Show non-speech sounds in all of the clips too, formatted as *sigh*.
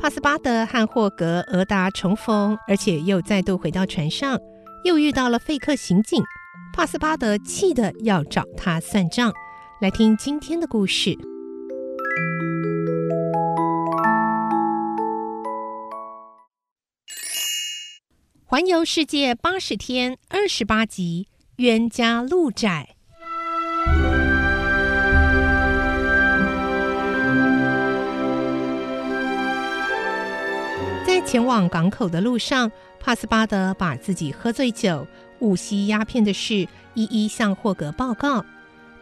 帕斯巴德和霍格、俄达重逢，而且又再度回到船上，又遇到了费克刑警。帕斯巴德气得要找他算账。来听今天的故事。环游世界八十天，二十八集，冤家路窄。前往港口的路上，帕斯巴德把自己喝醉酒、误吸鸦片的事一一向霍格报告。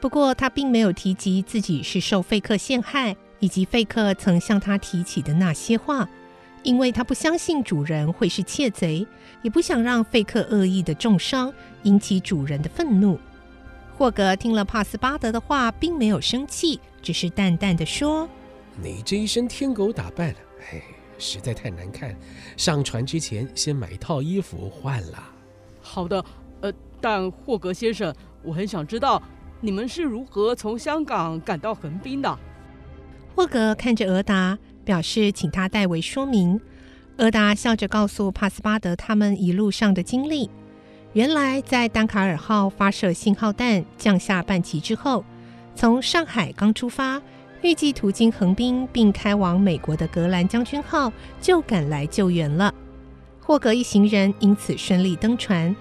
不过，他并没有提及自己是受费克陷害，以及费克曾向他提起的那些话。因为他不相信主人会是窃贼，也不想让费克恶意的重伤引起主人的愤怒。霍格听了帕斯巴德的话，并没有生气，只是淡淡的说：“你这一身天狗打扮了，嘿，实在太难看。上船之前，先买一套衣服换了。”好的，呃，但霍格先生，我很想知道你们是如何从香港赶到横滨的。霍格看着俄达。表示请他代为说明。俄达笑着告诉帕斯巴德他们一路上的经历。原来在丹卡尔号发射信号弹降下半旗之后，从上海刚出发，预计途经横滨并开往美国的格兰将军号就赶来救援了。霍格一行人因此顺利登船，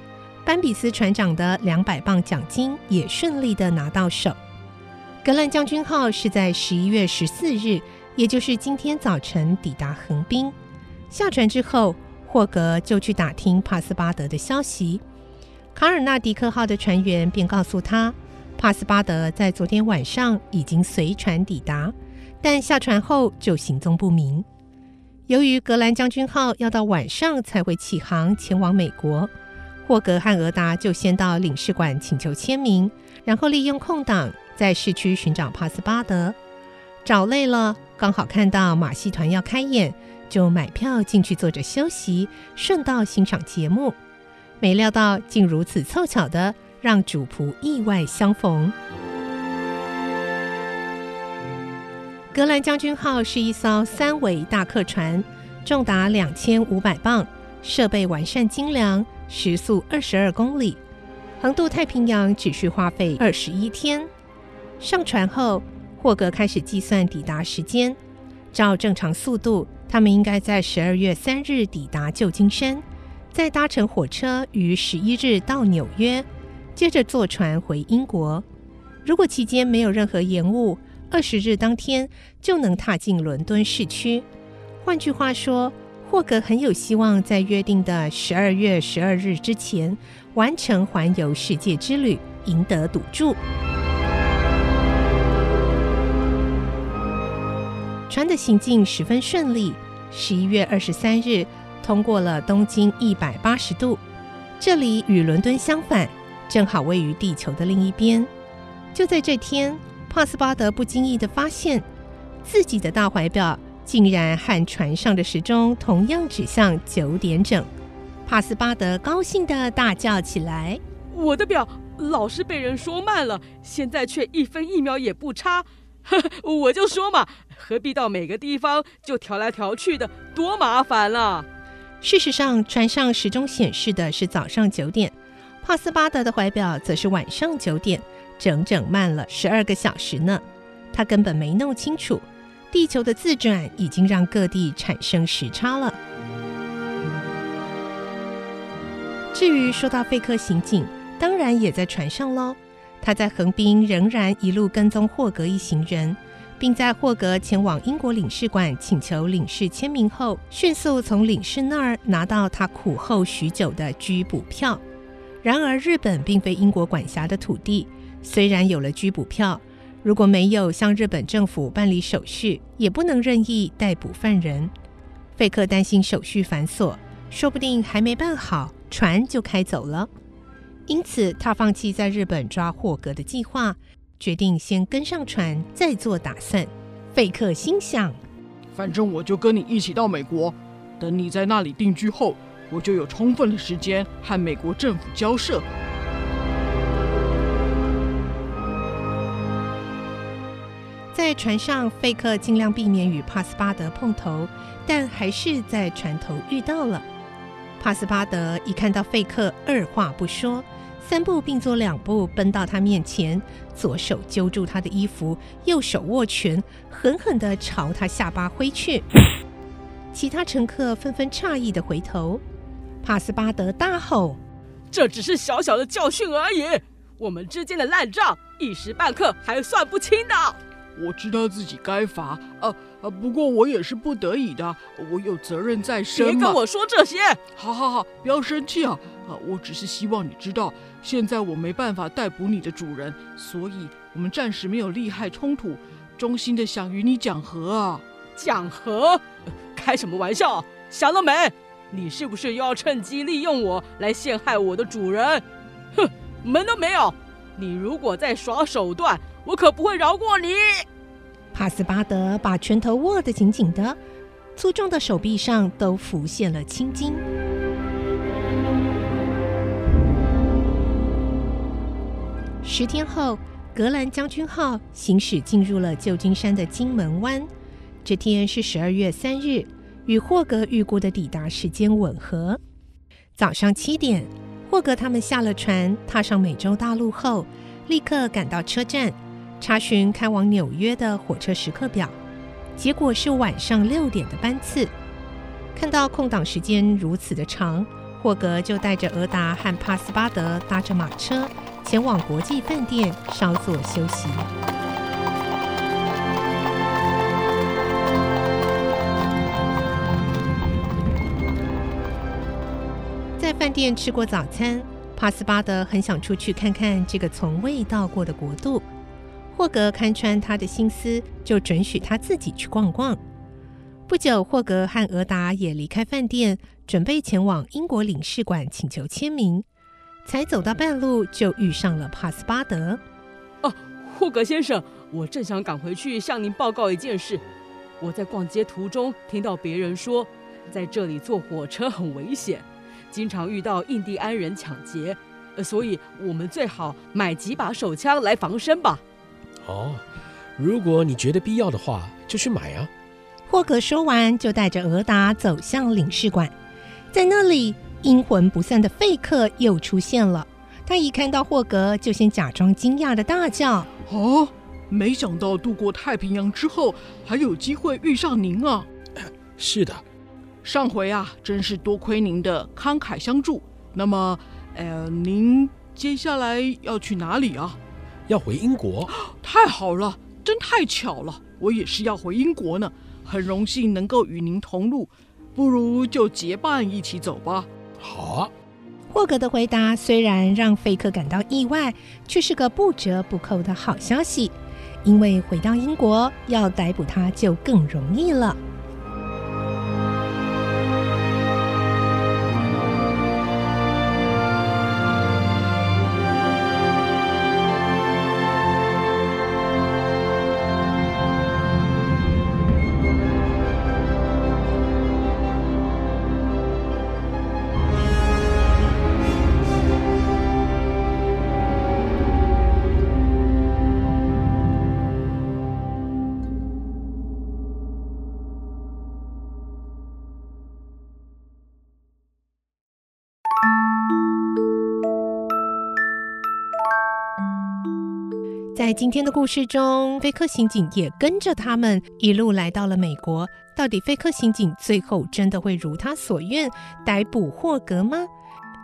班比斯船长的两百磅奖金也顺利地拿到手。格兰将军号是在十一月十四日。也就是今天早晨抵达横滨，下船之后，霍格就去打听帕斯巴德的消息。卡尔纳迪克号的船员便告诉他，帕斯巴德在昨天晚上已经随船抵达，但下船后就行踪不明。由于格兰将军号要到晚上才会启航前往美国，霍格和俄达就先到领事馆请求签名，然后利用空档在市区寻找帕斯巴德。找累了。刚好看到马戏团要开演，就买票进去坐着休息，顺道欣赏节目。没料到竟如此凑巧的让主仆意外相逢。格兰将军号是一艘三桅大客船，重达两千五百磅，设备完善精良，时速二十二公里，横渡太平洋只需花费二十一天。上船后，霍格开始计算抵达时间，照正常速度，他们应该在十二月三日抵达旧金山，再搭乘火车于十一日到纽约，接着坐船回英国。如果期间没有任何延误，二十日当天就能踏进伦敦市区。换句话说，霍格很有希望在约定的十二月十二日之前完成环游世界之旅，赢得赌注。船的行进十分顺利。十一月二十三日，通过了东经一百八十度，这里与伦敦相反，正好位于地球的另一边。就在这天，帕斯巴德不经意的发现，自己的大怀表竟然和船上的时钟同样指向九点整。帕斯巴德高兴的大叫起来：“我的表老是被人说慢了，现在却一分一秒也不差。”呵呵，我就说嘛，何必到每个地方就调来调去的，多麻烦了。事实上，船上时钟显示的是早上九点，帕斯巴德的怀表则是晚上九点，整整慢了十二个小时呢。他根本没弄清楚，地球的自转已经让各地产生时差了。至于说到费克刑警，当然也在船上喽。他在横滨仍然一路跟踪霍格一行人，并在霍格前往英国领事馆请求领事签名后，迅速从领事那儿拿到他苦候许久的拘捕票。然而，日本并非英国管辖的土地，虽然有了拘捕票，如果没有向日本政府办理手续，也不能任意逮捕犯人。费克担心手续繁琐，说不定还没办好，船就开走了。因此，他放弃在日本抓霍格的计划，决定先跟上船再做打算。费克心想：反正我就跟你一起到美国，等你在那里定居后，我就有充分的时间和美国政府交涉。在船上，费克尽量避免与帕斯巴德碰头，但还是在船头遇到了。帕斯巴德一看到费克，二话不说。三步并作两步奔到他面前，左手揪住他的衣服，右手握拳，狠狠地朝他下巴挥去。其他乘客纷纷诧异地回头。帕斯巴德大吼：“这只是小小的教训而已，我们之间的烂账一时半刻还算不清的。”我知道自己该罚，啊啊！不过我也是不得已的，我有责任在身。别跟我说这些！好好好，不要生气啊！啊，我只是希望你知道，现在我没办法逮捕你的主人，所以我们暂时没有利害冲突，衷心的想与你讲和啊！讲和？开什么玩笑？想了没？你是不是又要趁机利用我来陷害我的主人？哼，门都没有！你如果再耍手段，我可不会饶过你！帕斯巴德把拳头握得紧紧的，粗壮的手臂上都浮现了青筋。十天后，格兰将军号行驶进入了旧金山的金门湾。这天是十二月三日，与霍格预估的抵达时间吻合。早上七点，霍格他们下了船，踏上美洲大陆后，立刻赶到车站。查询开往纽约的火车时刻表，结果是晚上六点的班次。看到空档时间如此的长，霍格就带着俄达和帕斯巴德搭着马车前往国际饭店稍作休息。在饭店吃过早餐，帕斯巴德很想出去看看这个从未到过的国度。霍格看穿他的心思，就准许他自己去逛逛。不久，霍格和俄达也离开饭店，准备前往英国领事馆请求签名。才走到半路，就遇上了帕斯巴德。哦，霍格先生，我正想赶回去向您报告一件事。我在逛街途中听到别人说，在这里坐火车很危险，经常遇到印第安人抢劫，所以我们最好买几把手枪来防身吧。哦，如果你觉得必要的话，就去买啊。霍格说完，就带着俄达走向领事馆。在那里，阴魂不散的费克又出现了。他一看到霍格，就先假装惊讶的大叫：“哦，没想到渡过太平洋之后，还有机会遇上您啊！”“ *laughs* 是的，上回啊，真是多亏您的慷慨相助。那么，呃，您接下来要去哪里啊？”要回英国，太好了，真太巧了，我也是要回英国呢，很荣幸能够与您同路，不如就结伴一起走吧。好啊。霍格的回答虽然让费克感到意外，却是个不折不扣的好消息，因为回到英国要逮捕他就更容易了。在今天的故事中，费克刑警也跟着他们一路来到了美国。到底费克刑警最后真的会如他所愿逮捕霍格吗？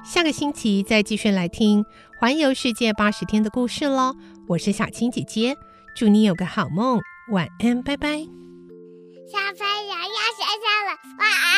下个星期再继续来听环游世界八十天的故事喽。我是小青姐姐，祝你有个好梦，晚安，拜拜。小朋友要睡觉了，晚安。